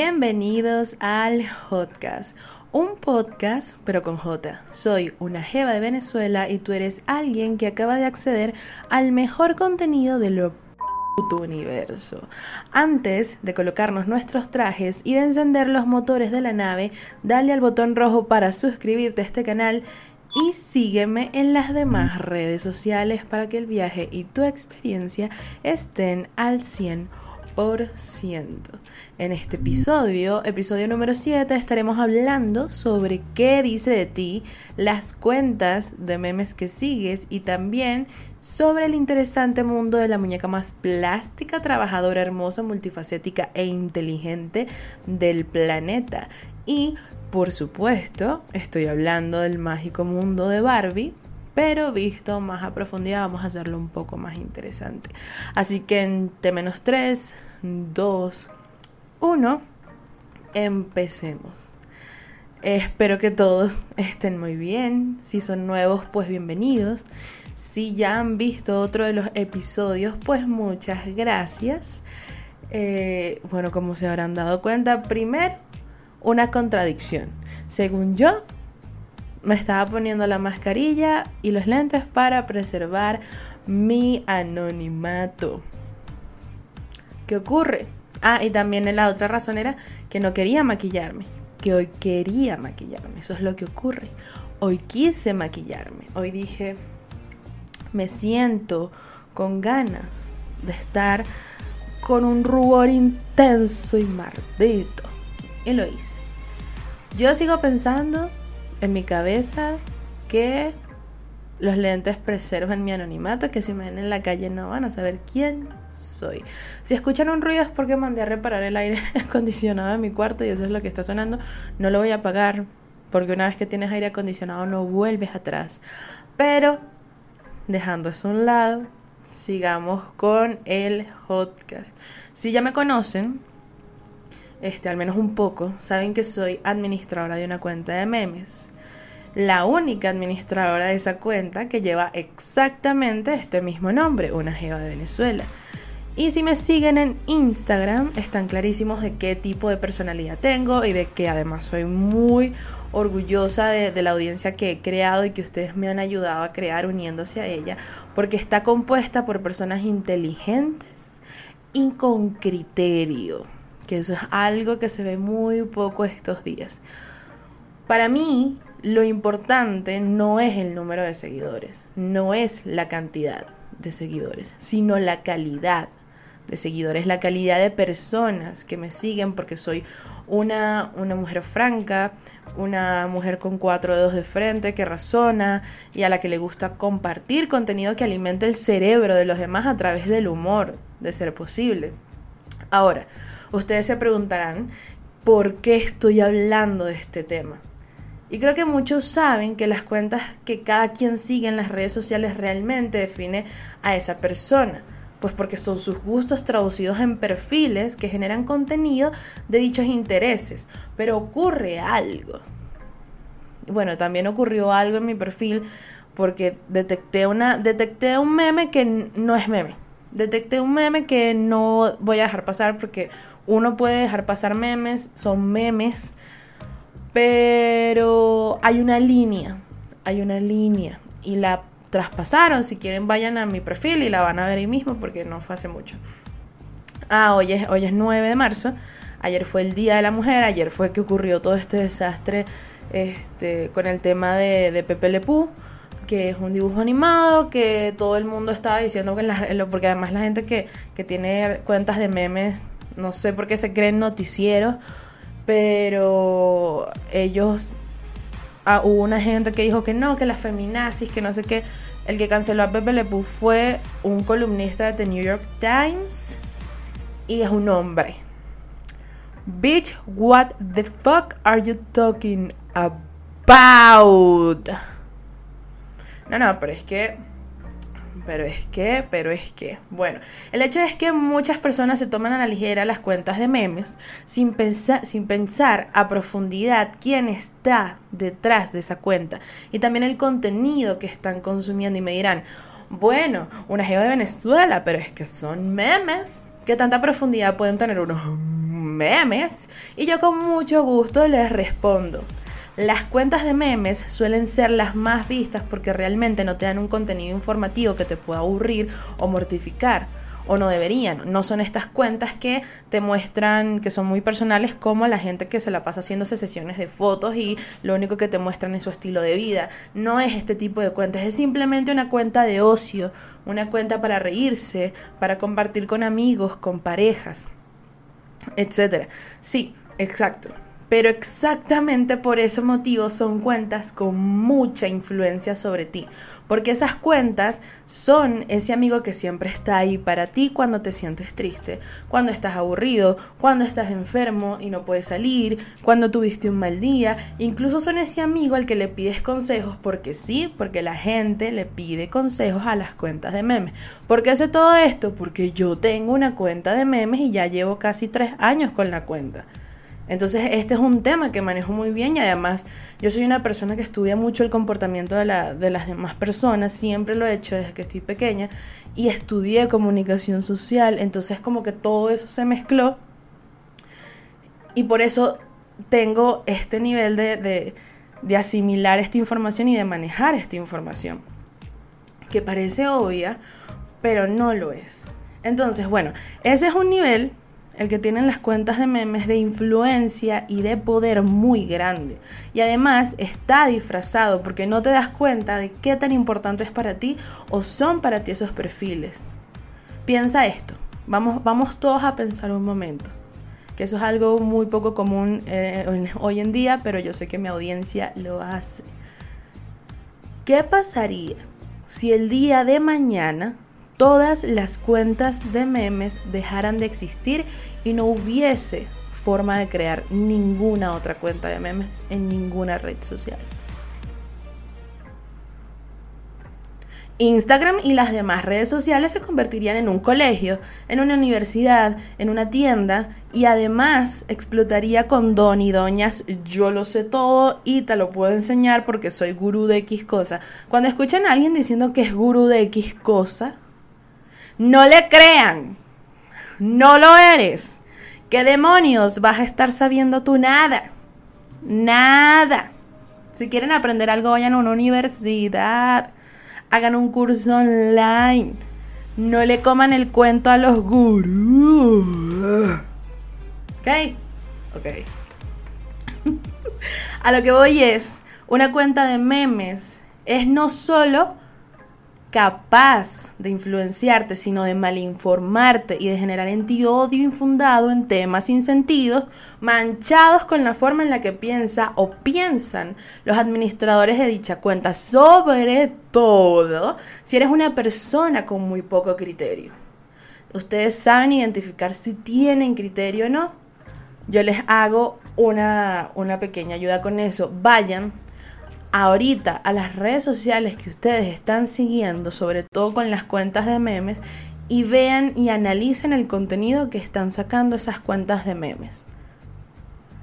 Bienvenidos al Hotcast, un podcast pero con J. Soy una jeva de Venezuela y tú eres alguien que acaba de acceder al mejor contenido de lo puto universo. Antes de colocarnos nuestros trajes y de encender los motores de la nave, dale al botón rojo para suscribirte a este canal y sígueme en las demás redes sociales para que el viaje y tu experiencia estén al 100%. En este episodio, episodio número 7, estaremos hablando sobre qué dice de ti las cuentas de memes que sigues y también sobre el interesante mundo de la muñeca más plástica, trabajadora, hermosa, multifacética e inteligente del planeta. Y, por supuesto, estoy hablando del mágico mundo de Barbie, pero visto más a profundidad vamos a hacerlo un poco más interesante. Así que en T-3, 2, 1, empecemos. Espero que todos estén muy bien. Si son nuevos, pues bienvenidos. Si ya han visto otro de los episodios, pues muchas gracias. Eh, bueno, como se habrán dado cuenta, primero, una contradicción. Según yo, me estaba poniendo la mascarilla y los lentes para preservar mi anonimato. ¿Qué ocurre? Ah, y también la otra razón era que no quería maquillarme, que hoy quería maquillarme, eso es lo que ocurre. Hoy quise maquillarme, hoy dije, me siento con ganas de estar con un rubor intenso y maldito. Y lo hice. Yo sigo pensando en mi cabeza que los lentes preservan mi anonimato, que si me ven en la calle no van a saber quién soy. Si escuchan un ruido es porque mandé a reparar el aire acondicionado de mi cuarto y eso es lo que está sonando. No lo voy a apagar porque una vez que tienes aire acondicionado no vuelves atrás. Pero dejando eso a un lado, sigamos con el podcast. Si ya me conocen, este, al menos un poco, saben que soy administradora de una cuenta de memes la única administradora de esa cuenta que lleva exactamente este mismo nombre, una Jeva de Venezuela. Y si me siguen en Instagram, están clarísimos de qué tipo de personalidad tengo y de que además soy muy orgullosa de, de, la audiencia que he creado y que ustedes me han ayudado a crear uniéndose a ella, porque está compuesta por personas inteligentes y con criterio, que eso es algo que se ve muy poco estos días. Para mí, lo importante no es el número de seguidores, no es la cantidad de seguidores, sino la calidad de seguidores, la calidad de personas que me siguen porque soy una, una mujer franca, una mujer con cuatro dedos de frente que razona y a la que le gusta compartir contenido que alimente el cerebro de los demás a través del humor, de ser posible. Ahora, ustedes se preguntarán, ¿por qué estoy hablando de este tema? Y creo que muchos saben que las cuentas que cada quien sigue en las redes sociales realmente define a esa persona, pues porque son sus gustos traducidos en perfiles que generan contenido de dichos intereses. Pero ocurre algo. Bueno, también ocurrió algo en mi perfil porque detecté, una, detecté un meme que no es meme. Detecté un meme que no voy a dejar pasar porque uno puede dejar pasar memes, son memes pero hay una línea, hay una línea y la traspasaron. Si quieren vayan a mi perfil y la van a ver ahí mismo porque no fue hace mucho. Ah, hoy es, hoy es 9 de marzo. Ayer fue el Día de la Mujer, ayer fue que ocurrió todo este desastre este, con el tema de, de Pepe Le que es un dibujo animado, que todo el mundo estaba diciendo que en porque además la gente que, que tiene cuentas de memes, no sé por qué se creen noticieros pero ellos, ah, hubo una gente que dijo que no, que las feminazis, que no sé qué. El que canceló a Pepe Le fue un columnista de The New York Times y es un hombre. Bitch, what the fuck are you talking about? No, no, pero es que pero es que, pero es que. Bueno, el hecho es que muchas personas se toman a la ligera las cuentas de memes sin pensar, sin pensar a profundidad quién está detrás de esa cuenta y también el contenido que están consumiendo y me dirán, bueno, una geo de Venezuela, pero es que son memes. ¿Qué tanta profundidad pueden tener unos memes? Y yo con mucho gusto les respondo. Las cuentas de memes suelen ser las más vistas porque realmente no te dan un contenido informativo que te pueda aburrir o mortificar o no deberían. No son estas cuentas que te muestran que son muy personales como la gente que se la pasa haciéndose sesiones de fotos y lo único que te muestran es su estilo de vida. No es este tipo de cuentas, es simplemente una cuenta de ocio, una cuenta para reírse, para compartir con amigos, con parejas, etc. Sí, exacto. Pero exactamente por ese motivo son cuentas con mucha influencia sobre ti. Porque esas cuentas son ese amigo que siempre está ahí para ti cuando te sientes triste, cuando estás aburrido, cuando estás enfermo y no puedes salir, cuando tuviste un mal día. Incluso son ese amigo al que le pides consejos porque sí, porque la gente le pide consejos a las cuentas de memes. ¿Por qué hace todo esto? Porque yo tengo una cuenta de memes y ya llevo casi tres años con la cuenta. Entonces, este es un tema que manejo muy bien y además yo soy una persona que estudia mucho el comportamiento de, las demás personas, siempre lo he hecho desde que estoy pequeña y estudié comunicación social, entonces como que todo eso se mezcló y por eso tengo este nivel de, de asimilar esta información y de manejar esta información, que parece obvia, pero no lo es. Entonces, bueno, ese es un nivel el que tienen las cuentas de memes de influencia y de poder muy grande. Y además está disfrazado porque no te das cuenta de qué tan importante es para ti o son para ti esos perfiles. Piensa esto. Vamos, vamos todos a pensar un momento. Que eso es algo muy poco común eh, hoy en día, pero yo sé que mi audiencia lo hace. ¿Qué pasaría si el día de mañana todas las cuentas de memes dejaran de existir y no hubiese forma de crear ninguna otra cuenta de memes en ninguna red social. Instagram y las demás redes sociales se convertirían en un colegio, en una universidad, en una tienda y además explotaría con don y doñas yo lo sé todo y te lo puedo enseñar porque soy gurú de X cosa. Cuando escuchan a alguien diciendo que es gurú de X cosa, no le crean. No lo eres. ¿Qué demonios vas a estar sabiendo tú nada? Nada. Si quieren aprender algo, vayan a una universidad. Hagan un curso online. No le coman el cuento a los gurús. ¿Ok? Ok. a lo que voy es, una cuenta de memes es no solo capaz de influenciarte, sino de malinformarte y de generar en ti odio infundado en temas sin sentido, manchados con la forma en la que piensa o piensan los administradores de dicha cuenta, sobre todo si eres una persona con muy poco criterio. Ustedes saben identificar si tienen criterio o no. Yo les hago una, una pequeña ayuda con eso. Vayan ahorita a las redes sociales que ustedes están siguiendo, sobre todo con las cuentas de memes, y vean y analicen el contenido que están sacando esas cuentas de memes.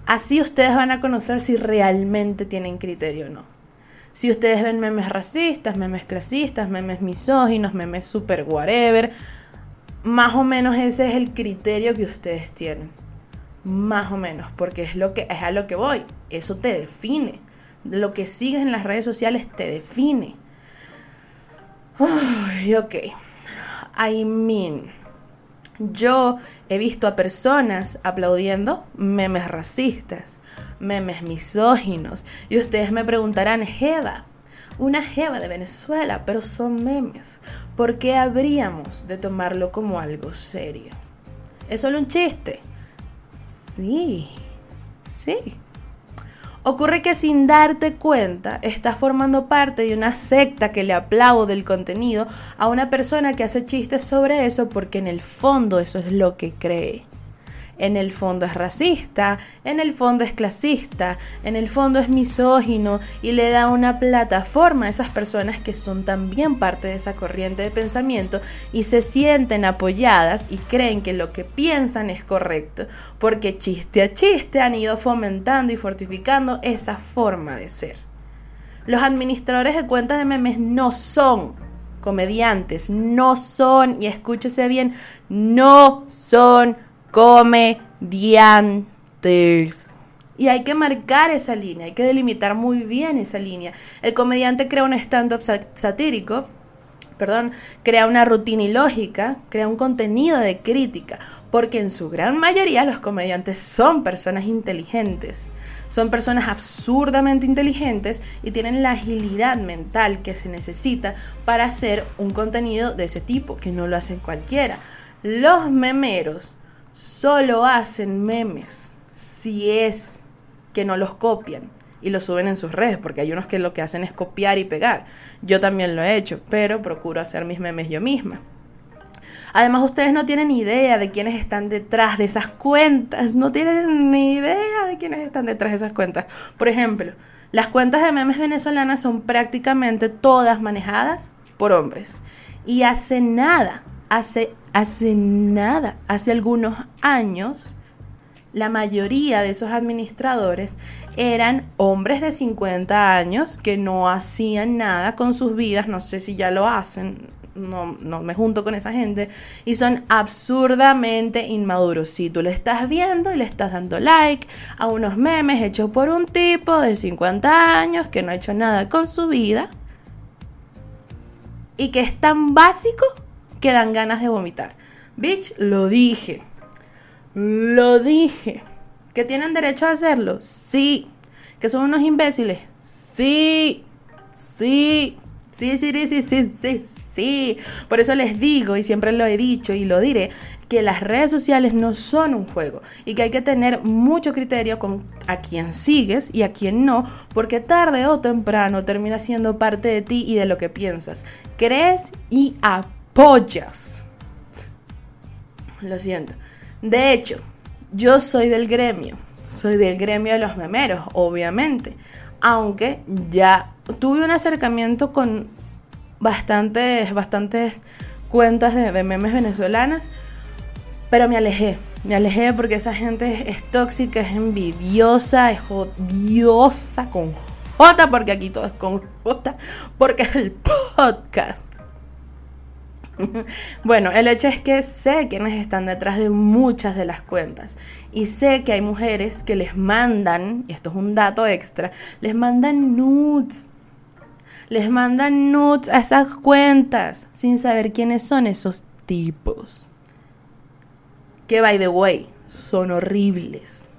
Así ustedes van a conocer si realmente tienen criterio o no. Si ustedes ven memes racistas, memes clasistas, memes misóginos, memes super whatever, más o menos ese es el criterio que ustedes tienen. Más o menos, porque es, lo que, es a lo que voy. Eso te define lo que sigues en las redes sociales te define. Uy, ok. I mean, yo he visto a personas aplaudiendo memes racistas, memes misóginos. Y ustedes me preguntarán, Jeva, una Jeva de Venezuela, pero son memes. ¿Por qué habríamos de tomarlo como algo serio? ¿Es solo un chiste? Sí, sí. Ocurre que sin darte cuenta estás formando parte de una secta que le aplaude el contenido a una persona que hace chistes sobre eso porque en el fondo eso es lo que cree en el fondo es racista, en el fondo es clasista, en el fondo es misógino y le da una plataforma a esas personas que son también parte de esa corriente de pensamiento y se sienten apoyadas y creen que lo que piensan es correcto, porque chiste a chiste han ido fomentando y fortificando esa forma de ser. Los administradores de cuentas de memes no son comediantes, no son, y escúchese bien, no son comediantes. Y hay que marcar esa línea, hay que delimitar muy bien esa línea. El comediante crea un stand-up satírico, perdón, crea una rutina ilógica, crea un contenido de crítica, porque en su gran mayoría los comediantes son personas inteligentes. Son personas absurdamente inteligentes y tienen la agilidad mental que se necesita para hacer un contenido de ese tipo, que no lo hacen cualquiera. Los memeros solo hacen memes si es que no los copian y los suben en sus redes, porque hay unos que lo que hacen es copiar y pegar. Yo también lo he hecho, pero procuro hacer mis memes yo misma. Además, ustedes no tienen idea de quiénes están detrás de esas cuentas. No tienen ni idea de quiénes están detrás de esas cuentas. Por ejemplo, las cuentas de memes venezolanas son prácticamente todas manejadas por hombres. Y hace nada, hace, hace nada, hace algunos años, la mayoría de esos administradores eran hombres de 50 años que no hacían nada con sus vidas, no sé si ya lo hacen, no, no, me junto con esa gente y son absurdamente inmaduros. Si tú le estás viendo y le estás dando like a unos memes hechos por un tipo de 50 años que no ha hecho nada con su vida y que es tan básico que dan ganas de vomitar. Bitch, lo dije. Lo dije. ¿Que tienen derecho a hacerlo? Sí. ¿Que son unos imbéciles? Sí. Sí. Sí, sí, sí, sí, sí, sí. Por eso les digo, y siempre lo he dicho y lo diré, que las redes sociales no son un juego y que hay que tener mucho criterio con a quién sigues y a quién no, porque tarde o temprano termina siendo parte de ti y de lo que piensas. Crees y apoyas. Lo siento. De hecho, yo soy del gremio. Soy del gremio de los memeros, obviamente. Aunque ya tuve un acercamiento con bastantes, bastantes cuentas de, memes venezolanas, pero me alejé. Me alejé porque esa gente es, tóxica, es envidiosa, es odiosa con J, porque aquí todo es con J, porque es el podcast. Bueno, el hecho es que sé quiénes están detrás de muchas de las cuentas y sé que hay mujeres que les mandan, y esto es un dato extra, les mandan nudes. Les mandan nudes a esas cuentas sin saber quiénes son esos tipos. Que, by the way, son horribles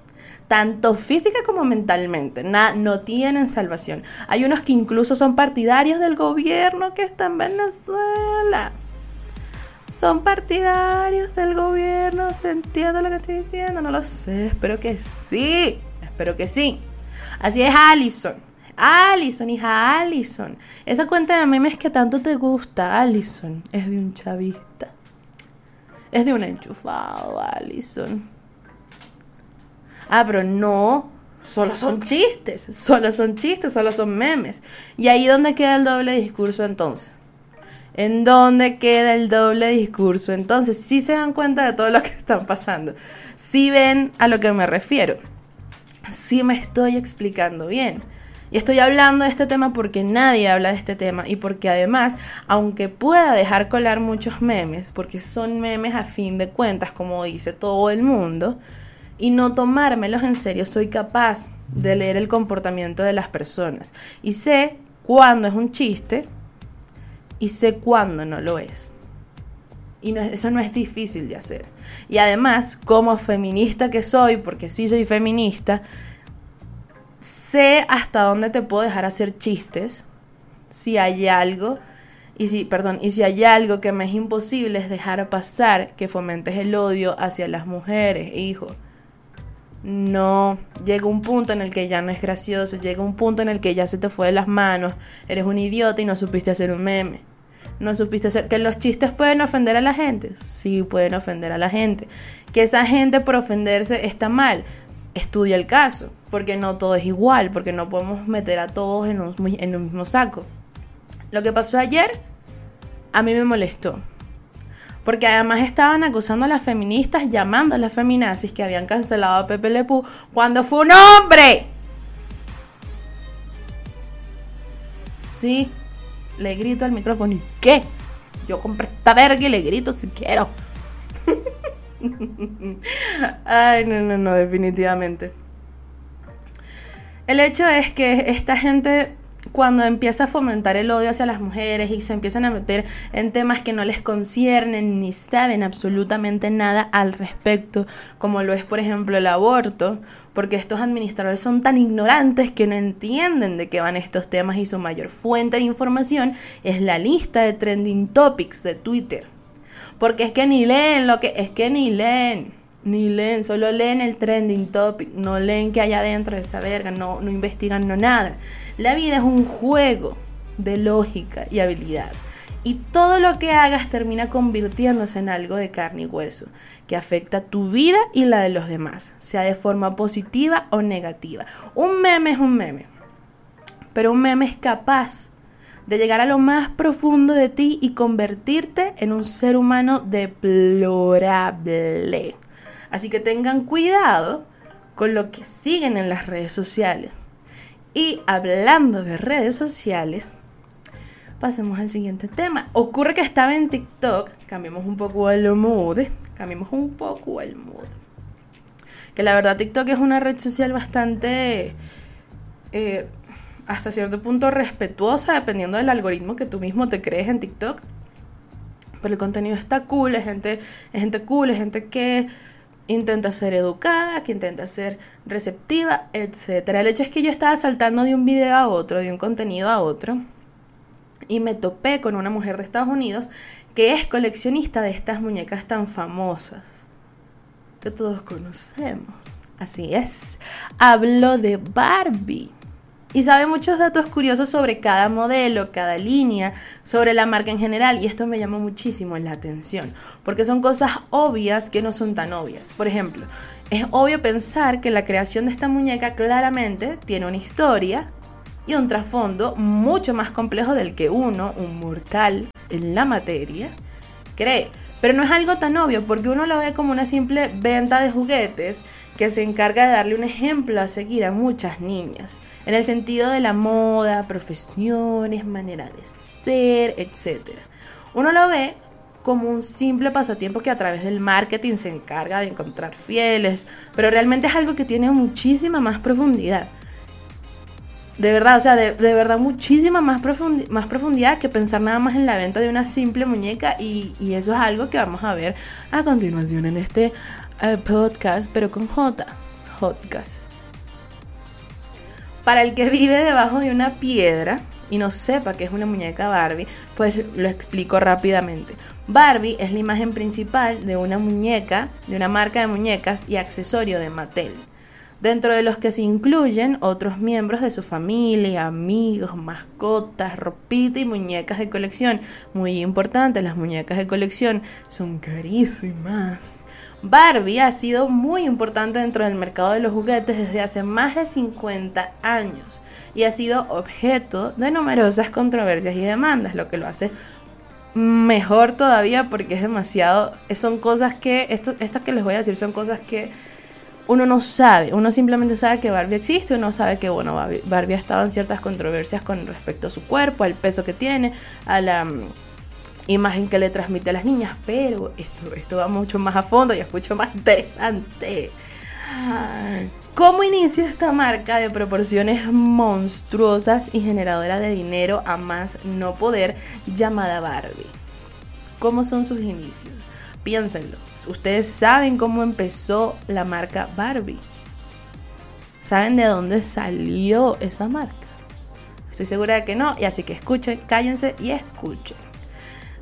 tanto física como mentalmente. no tienen salvación. Hay unos que incluso son partidarios del gobierno que está en Venezuela son partidarios del gobierno. ¿Se entiende lo que estoy diciendo? No lo sé. Espero que sí. Espero que sí. Así es Allison. Allison, hija Allison. Esa cuenta de memes que tanto te gusta, Allison, es de un chavista. Es de un enchufado, Allison. Ah, pero no. Solo son chistes. Solo son chistes, solo son memes. Y ahí donde queda el doble discurso entonces. ¿En dónde queda el doble discurso? Entonces, si se dan cuenta de todo lo que están pasando. Si ven a lo que me refiero. Si me estoy explicando bien. Y estoy hablando de este tema porque nadie habla de este tema y porque además, aunque pueda dejar colar muchos memes, porque son memes a fin de cuentas, como dice todo el mundo, y no tomármelos en serio, soy capaz de leer el comportamiento de las personas. Y sé cuándo es un chiste y sé cuándo no lo es. Y eso no es difícil de hacer. Y además, como feminista que soy, porque sí soy feminista, sé hasta dónde te puedo dejar hacer chistes si hay algo y si, perdón, y si hay algo que me es imposible es dejar pasar que fomentes el odio hacia las mujeres, hijo. No, llega un punto en el que ya no es gracioso, llega un punto en el que ya se te fue de las manos, eres un idiota y no supiste hacer un meme. No supiste hacer que los chistes pueden ofender a la gente. Sí, pueden ofender a la gente. Que esa gente por ofenderse está mal. Estudia el caso, porque no todo es igual, porque no podemos meter a todos en un, en un mismo saco. Lo que pasó ayer a mí me molestó. Porque además estaban acusando a las feministas, llamando a las feminazis que habían cancelado a Pepe Lepú cuando fue un hombre. Sí, le grito al micrófono. ¿Y qué? Yo compré esta verga y le grito si quiero. Ay, no, no, no, definitivamente. El hecho es que esta gente cuando empieza a fomentar el odio hacia las mujeres y se empiezan a meter en temas que no les conciernen ni saben absolutamente nada al respecto, como lo es por ejemplo el aborto, porque estos administradores son tan ignorantes que no entienden de qué van estos temas y su mayor fuente de información es la lista de trending topics de Twitter. Porque es que ni leen lo que es que ni leen. Ni leen, solo leen el trending topic, no leen que hay adentro de esa verga, no, no investigan no nada. La vida es un juego de lógica y habilidad. Y todo lo que hagas termina convirtiéndose en algo de carne y hueso, que afecta tu vida y la de los demás, sea de forma positiva o negativa. Un meme es un meme, pero un meme es capaz de llegar a lo más profundo de ti y convertirte en un ser humano deplorable. Así que tengan cuidado con lo que siguen en las redes sociales. Y hablando de redes sociales, pasemos al siguiente tema. Ocurre que estaba en TikTok, cambiemos un poco el mood, cambiemos un poco el mood. Que la verdad TikTok es una red social bastante, eh, hasta cierto punto respetuosa, dependiendo del algoritmo que tú mismo te crees en TikTok. Pero el contenido está cool, es gente, es gente cool, es gente que intenta ser educada, que intenta ser receptiva, etc. El hecho es que yo estaba saltando de un video a otro, de un contenido a otro, y me topé con una mujer de Estados Unidos que es coleccionista de estas muñecas tan famosas que todos conocemos. Así es, hablo de Barbie y sabe muchos datos curiosos sobre cada modelo, cada línea, sobre la marca en general y esto me llamó muchísimo la atención porque son cosas obvias que no son tan obvias. Por ejemplo, es obvio pensar que la creación de esta muñeca claramente tiene una historia y un trasfondo mucho más complejo del que uno, un mortal en la materia, cree. Pero no es algo tan obvio porque uno lo ve como una simple venta de juguetes que se encarga de darle un ejemplo a seguir a muchas niñas, en el sentido de la moda, profesiones, manera de ser, etc. Uno lo ve como un simple pasatiempo que a través del marketing se encarga de encontrar fieles, pero realmente es algo que tiene muchísima más profundidad. De verdad, o sea, de, verdad muchísima más, más profundidad que pensar nada más en la venta de una simple muñeca y, y eso es algo que vamos a ver a continuación en este eh, podcast, pero con J. Podcast. Para el que vive debajo de una piedra y no sepa que es una muñeca Barbie, pues lo explico rápidamente. Barbie es la imagen principal de una muñeca, de una marca de muñecas y accesorio de Mattel dentro de los que se incluyen otros miembros de su familia, amigos, mascotas, ropita y muñecas de colección. Muy importante, las muñecas de colección son carísimas. Barbie ha sido muy importante dentro del mercado de los juguetes desde hace más de 50 años y ha sido objeto de numerosas controversias y demandas, lo que lo hace mejor todavía porque es demasiado, son cosas que, esto, estas que les voy a decir son cosas que uno no sabe, uno simplemente sabe que Barbie existe, uno sabe que bueno, Barbie, ha estado en ciertas controversias con respecto a su cuerpo, al peso que tiene, a la mm, imagen que le transmite a las niñas, pero esto, esto va mucho más a fondo y es mucho más interesante. ¿Cómo inicia esta marca de proporciones monstruosas y generadora de dinero a más no poder llamada Barbie? ¿Cómo son sus inicios? Piénsenlo. Ustedes saben cómo empezó la marca Barbie. ¿Saben de dónde salió esa marca? Estoy segura de que no, y así que escuchen, cállense y escuchen.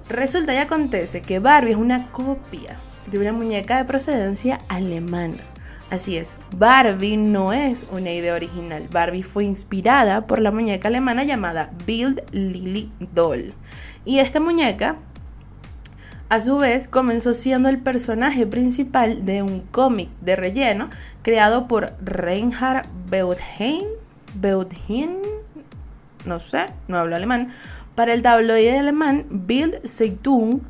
Resulta y acontece que Barbie es una copia de una muñeca de procedencia alemana. Así es, Barbie no es una idea original. Barbie fue inspirada por la muñeca alemana llamada Build Lily Doll. Y esta muñeca a su vez, comenzó siendo el personaje principal de un cómic de relleno creado por Reinhard Beutheim, Beutheim, no sé, no hablo alemán, para el tabloide alemán Bild Zeitung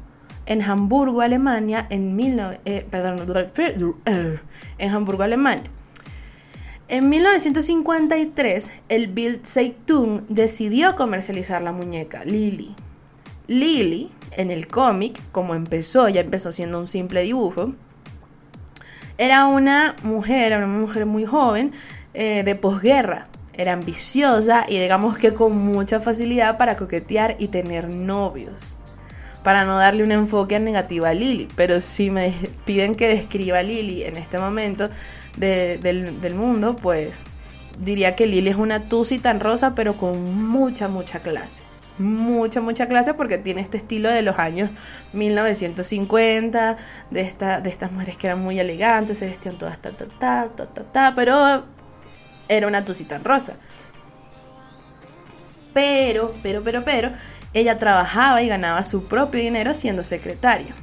en Hamburgo, Alemania, en, eh, en Hamburgo, Alemania. En 1953, el Bild Zeitung decidió comercializar la muñeca Lily. Lily en el cómic, como empezó, ya empezó siendo un simple dibujo, Era una mujer, una mujer muy joven, eh, de posguerra. Era ambiciosa y digamos que con mucha facilidad para coquetear y tener novios. Para no darle un enfoque negativo a Lily. Pero si me piden que describa a Lily en este momento del, del mundo, pues diría que Lily es una tusi tan rosa, pero con mucha, mucha clase mucha, mucha clase porque tiene este estilo de los años 1950, de, esta, de estas mujeres que eran muy elegantes, se vestían todas ta, ta, ta, ta, ta, ta, pero era una tusita rosa. Pero, pero, pero, pero, ella trabajaba y ganaba su propio dinero siendo secretaria.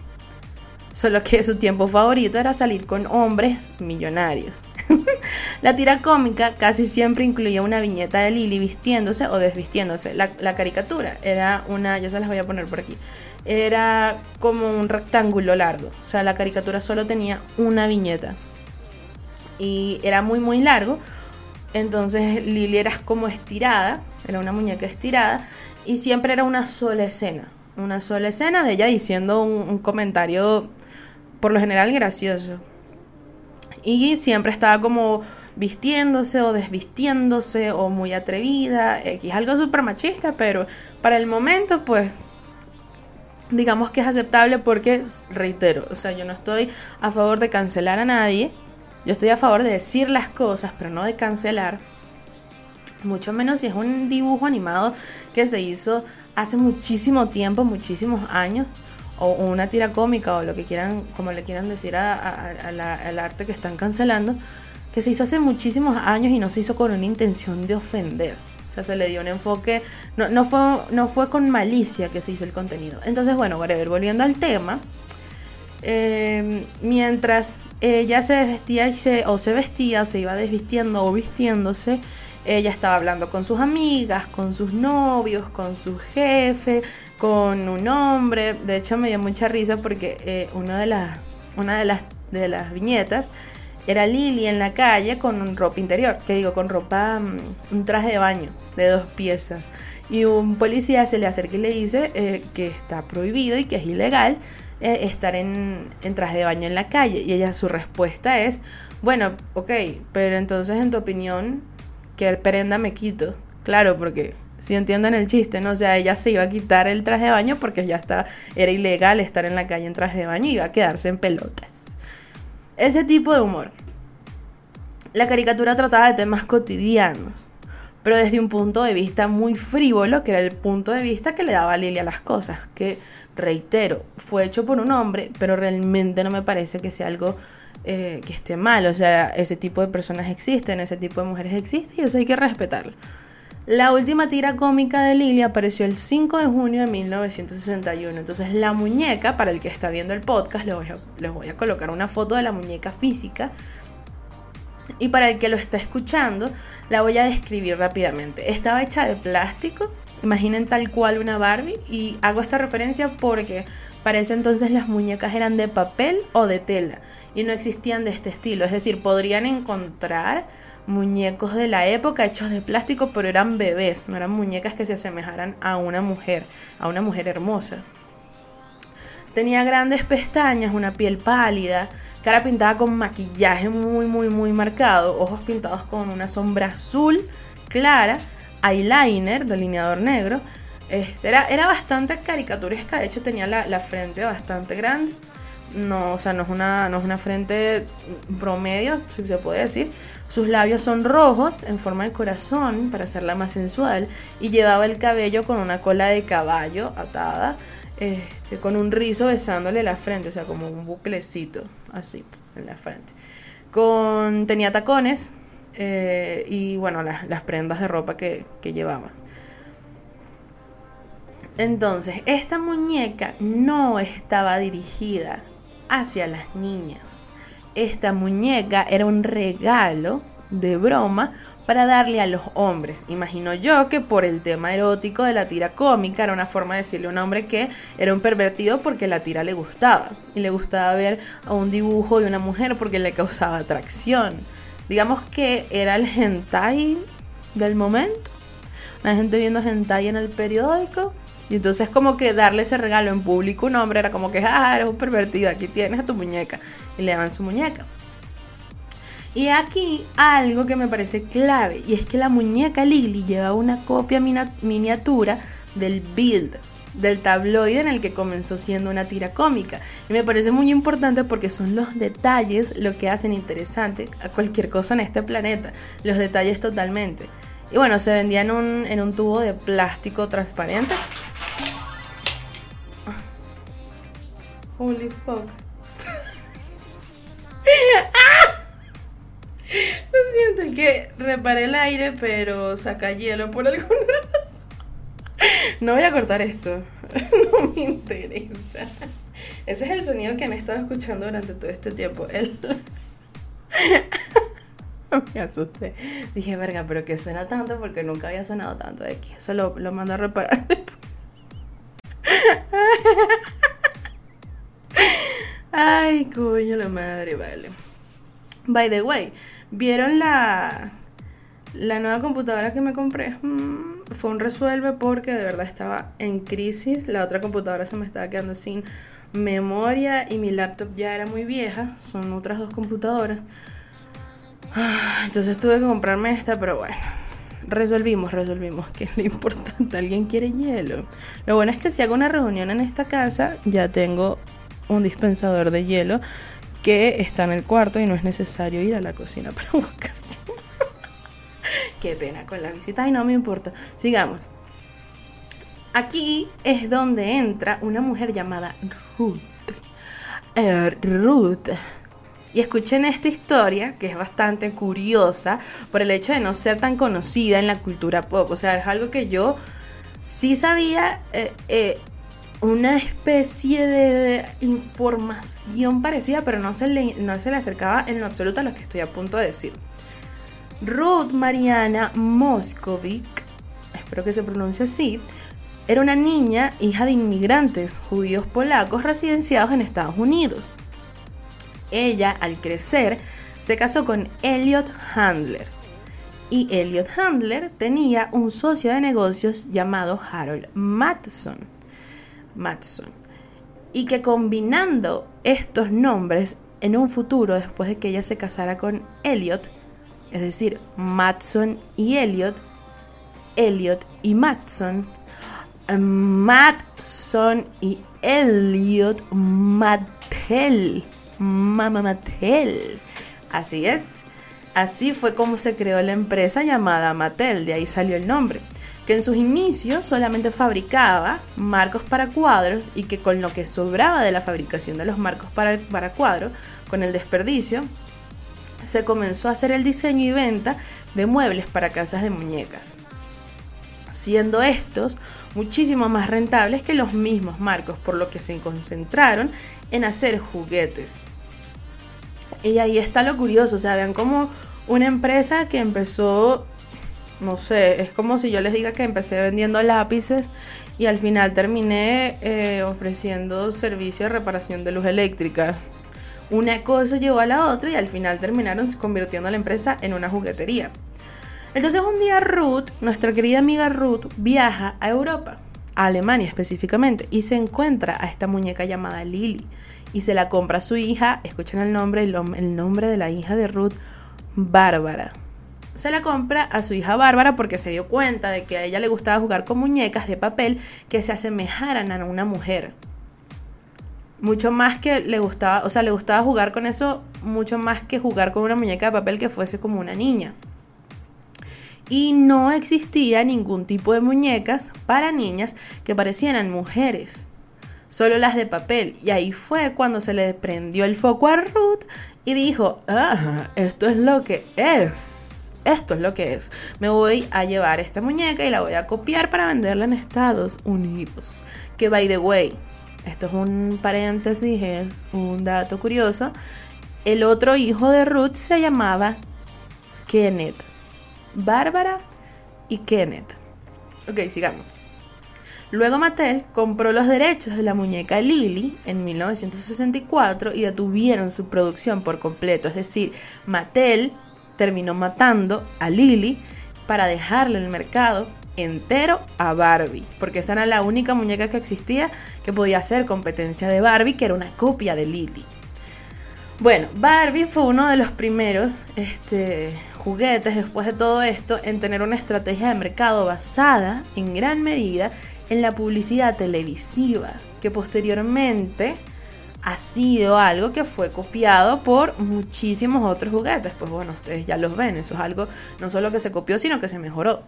Solo que su tiempo favorito era salir con hombres millonarios. la tira cómica casi siempre incluía una viñeta de Lily vistiéndose o desvistiéndose. La, caricatura era una, yo se las voy a poner por aquí, era como un rectángulo largo. O sea, la caricatura solo tenía una viñeta. Y era muy, muy largo. Entonces Lily era como estirada, era una muñeca estirada. Y siempre era una sola escena. Una sola escena de ella diciendo un comentario, por lo general gracioso y siempre estaba como vistiéndose o desvistiéndose o muy atrevida, X, algo súper machista, pero para el momento pues digamos que es aceptable porque, reitero, o sea, yo no estoy a favor de cancelar a nadie, yo estoy a favor de decir las cosas, pero no de cancelar, mucho menos si es un dibujo animado que se hizo hace muchísimo tiempo, muchísimos años, o una tira cómica o lo que quieran, como le quieran decir al arte que están cancelando, que se hizo hace muchísimos años y no se hizo con una intención de ofender. O sea, se le dio un enfoque, no, no, fue, no fue con malicia que se hizo el contenido. Entonces, bueno, whatever, volviendo al tema, eh, mientras ella se vestía y se, o se vestía, o se iba desvistiendo o vistiéndose, ella estaba hablando con sus amigas, con sus novios, con su jefe, con un hombre. De hecho, me dio mucha risa porque eh, una, de las, una de, las, de las viñetas era Lily en la calle con ropa interior, que digo, con ropa, mm, un traje de baño de dos piezas. Y un policía se le acerca y le dice eh, que está prohibido y que es ilegal eh, estar en, en, traje de baño en la calle. Y ella su respuesta es, bueno, ok, pero entonces en tu opinión, ¿qué prenda me quito? Claro, porque si entienden el chiste, ¿no? O sea, ella se iba a quitar el traje de baño porque ya está, era ilegal estar en la calle en traje de baño y iba a quedarse en pelotas. Ese tipo de humor. La caricatura trataba de temas cotidianos, pero desde un punto de vista muy frívolo, que era el punto de vista que le daba a Lilia las cosas, que, reitero, fue hecho por un hombre, pero realmente no me parece que sea algo eh, que esté mal. O sea, ese tipo de personas existen, ese tipo de mujeres existen y eso hay que respetarlo. La última tira cómica de Lily apareció el 5 de junio de 1961. Entonces la muñeca, para el que está viendo el podcast, voy, a, les voy a colocar una foto de la muñeca física. Y para el que lo está escuchando, la voy a describir rápidamente. Estaba hecha de plástico, imaginen tal cual una Barbie. Y hago esta referencia porque para ese entonces las muñecas eran de papel o de tela y no existían de este estilo. Es decir, podrían encontrar muñecos de la época hechos de plástico, pero eran bebés, no eran muñecas que se asemejaran a una mujer, a una mujer hermosa. Tenía grandes pestañas, una piel pálida, cara pintada con maquillaje muy, muy, muy marcado, ojos pintados con una sombra azul clara, eyeliner, delineador negro. Este, era, era bastante caricaturesca, de hecho tenía la, la frente bastante grande. No, o sea, no es una, no es una frente promedio, si se puede decir sus labios son rojos en forma de corazón para hacerla más sensual y llevaba el cabello con una cola de caballo atada, este, con un rizo besándole la frente, o sea, como un buclecito así en la frente. Con, tenía tacones eh, y bueno, las, prendas de ropa que, que llevaba. Entonces, esta muñeca no estaba dirigida hacia las niñas esta muñeca era un regalo de broma para darle a los hombres. Imagino yo que por el tema erótico de la tira cómica era una forma de decirle a un hombre que era un pervertido porque la tira le gustaba. Y le gustaba ver a un dibujo de una mujer porque le causaba atracción. Digamos que era el hentai del momento. La gente viendo hentai en el periódico y entonces como que darle ese regalo en público un hombre era como que, ah, eres un pervertido, aquí tienes a tu muñeca. Y le daban su muñeca. Y aquí algo que me parece clave, y es que la muñeca Lily lleva una copia miniatura del build, del tabloide en el que comenzó siendo una tira cómica. Y me parece muy importante porque son los detalles lo que hacen interesante a cualquier cosa en este planeta. Los detalles totalmente. Y bueno, se vendía en un, en un tubo de plástico transparente. Holy fuck. Lo siento, es que reparé el aire, pero saca hielo por alguna razón. No voy a cortar esto. No me interesa. Ese es el sonido que me he estado escuchando durante todo este tiempo. El... me asusté. Dije, verga, pero que suena tanto porque nunca había sonado tanto aquí. Eso lo, lo mando a reparar después. Ay, coño la madre, vale. By the way, ¿vieron la, la nueva computadora que me compré? Mm, fue un resuelve porque de verdad estaba en crisis. La otra computadora se me estaba quedando sin memoria y mi laptop ya era muy vieja. Son otras dos computadoras. Ah, entonces tuve que comprarme esta, pero bueno. Resolvimos, resolvimos que es lo importante. Alguien quiere hielo. Lo bueno es que si hago una reunión en esta casa, ya tengo un dispensador de hielo que está en el cuarto y no es necesario ir a la cocina para buscar. Qué pena con la visita. y no me importa. Sigamos. Aquí es donde entra una mujer llamada Ruth. Eh, Ruth. Y escuchen esta historia, que es bastante curiosa, por el hecho de no ser tan conocida en la cultura pop. O sea, es algo que yo sí sabía eh, eh, una especie de información parecida, pero no se, le, no se le acercaba en lo absoluto a lo que estoy a punto de decir. Ruth Mariana Moskovic, espero que se pronuncie así, era una niña hija de inmigrantes judíos polacos residenciados en Estados Unidos. Ella, al crecer, se casó con Elliot Handler. Y Elliot Handler tenía un socio de negocios llamado Harold Matson. Matson. Y que combinando estos nombres en un futuro, después de que ella se casara con Elliot, es decir, Matson y Elliot, Elliot y Matson, Matson y Elliot Mattel, Mama Mattel. Así es, así fue como se creó la empresa llamada Mattel, de ahí salió el nombre que en sus inicios solamente fabricaba marcos para cuadros y que con lo que sobraba de la fabricación de los marcos para, para cuadros, con el desperdicio, se comenzó a hacer el diseño y venta de muebles para casas de muñecas, siendo estos muchísimo más rentables que los mismos marcos, por lo que se concentraron en hacer juguetes. Y ahí está lo curioso, o sea, vean cómo una empresa que empezó no sé, es como si yo les diga que empecé vendiendo lápices y al final terminé eh, ofreciendo servicio de reparación de luz eléctrica. Una cosa llevó a la otra y al final terminaron convirtiendo la empresa en una juguetería. Entonces un día Ruth, nuestra querida amiga Ruth, viaja a Europa, a Alemania específicamente, y se encuentra a esta muñeca llamada Lily. Y se la compra a su hija, escuchen el nombre, el nombre de la hija de Ruth, Bárbara se la compra a su hija Bárbara porque se dio cuenta de que a ella le gustaba jugar con muñecas de papel que se asemejaran a una mujer. Mucho más que le gustaba, o sea, le gustaba jugar con eso mucho más que jugar con una muñeca de papel que fuese como una niña. Y no existía ningún tipo de muñecas para niñas que parecieran mujeres, solo las de papel. Y ahí fue cuando se le prendió el foco a Ruth y dijo, ah, esto es lo que es esto es lo que es. Me voy a llevar esta muñeca y la voy a copiar para venderla en Estados Unidos. Que by the way, esto es un paréntesis, es un dato curioso. El otro hijo de Ruth se llamaba Kenneth. Bárbara y Kenneth. Ok, sigamos. Luego Mattel compró los derechos de la muñeca Lily en 1964 y detuvieron su producción por completo. Es decir, Mattel terminó matando a Lily para dejarle el mercado entero a Barbie, porque esa era la única muñeca que existía que podía hacer competencia de Barbie, que era una copia de Lily. Bueno, Barbie fue uno de los primeros este, juguetes después de todo esto en tener una estrategia de mercado basada en gran medida en la publicidad televisiva, que posteriormente ha sido algo que fue copiado por muchísimos otros juguetes. Pues bueno, ustedes ya los ven, eso es algo no solo que se copió, sino que se mejoró.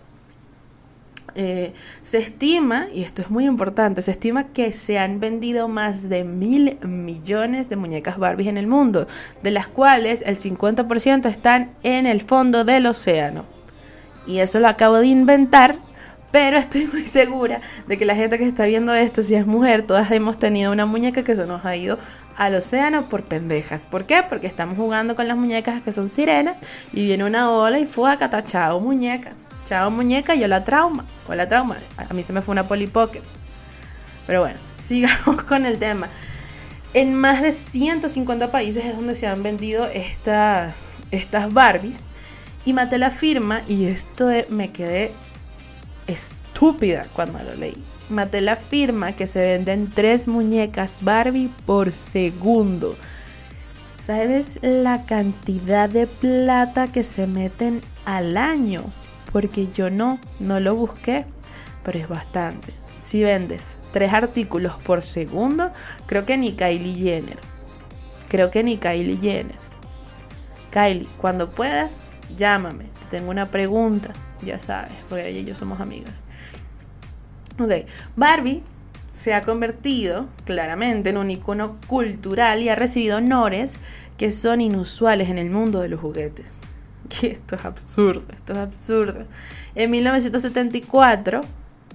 Eh, se estima, y esto es muy importante, se estima que se han vendido más de mil millones de muñecas Barbies en el mundo, de las cuales el 50% están en el fondo del océano. Y eso lo acabo de inventar, pero estoy muy segura de que la gente que está viendo esto, si es mujer, todas hemos tenido una muñeca que se nos ha ido al océano por pendejas. ¿Por qué? Porque estamos jugando con las muñecas que son sirenas y viene una ola y fue a catachado muñeca. Chao muñeca, yo la trauma. O la trauma. A mí se me fue una Polly Pocket. Pero bueno, sigamos con el tema. En más de 150 países es donde se han vendido estas, estas Barbies. Y Mattel afirma, y esto me quedé estúpida cuando lo leí. Mattel afirma que se venden tres muñecas Barbie por segundo. ¿Sabes la cantidad de plata que se meten al año? porque yo no, no lo busqué, pero es bastante. Si vendes tres artículos por segundo, creo que ni Kylie Jenner. Creo que ni Kylie Jenner. Kylie, cuando puedas, llámame. Te tengo una pregunta, ya sabes, porque ella y yo somos amigas. Ok, Barbie se ha convertido claramente en un icono cultural y ha recibido honores que son inusuales en el mundo de los juguetes que esto es absurdo, esto es absurdo. En 1974,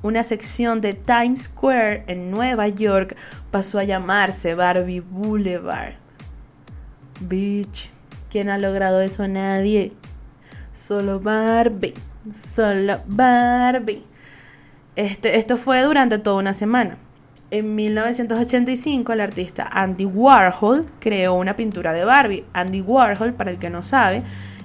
una sección de Times Square en Nueva York pasó a llamarse Barbie Boulevard. Bitch, ¿quién ha logrado eso? Nadie. Solo Barbie, solo Barbie. Este, esto fue durante toda una semana. En 1985 el artista Andy Warhol creó una pintura de Barbie. Andy Warhol, para el que no sabe,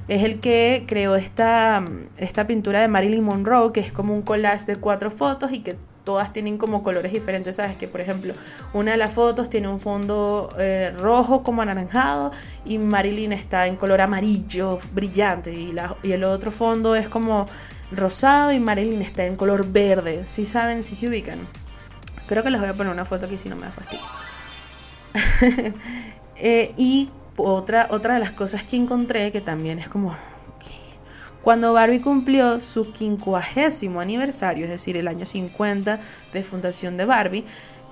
es el que creó esta, esta pintura de Marilyn Monroe, que es como un collage de cuatro fotos y que todas tienen como colores diferentes, ¿sabes? Que por ejemplo, una de las fotos tiene un fondo eh, rojo como anaranjado y Marilyn está en color amarillo brillante y, la, y el otro fondo es como rosado y Marilyn está en color verde. ¿Sí saben? ¿Sí se ubican? Creo que les voy a poner una foto aquí si no me da fastidio. eh, y otra, otra de las cosas que encontré que también es como... Cuando Barbie cumplió su quincuagésimo aniversario, es decir, el año 50 de fundación de Barbie,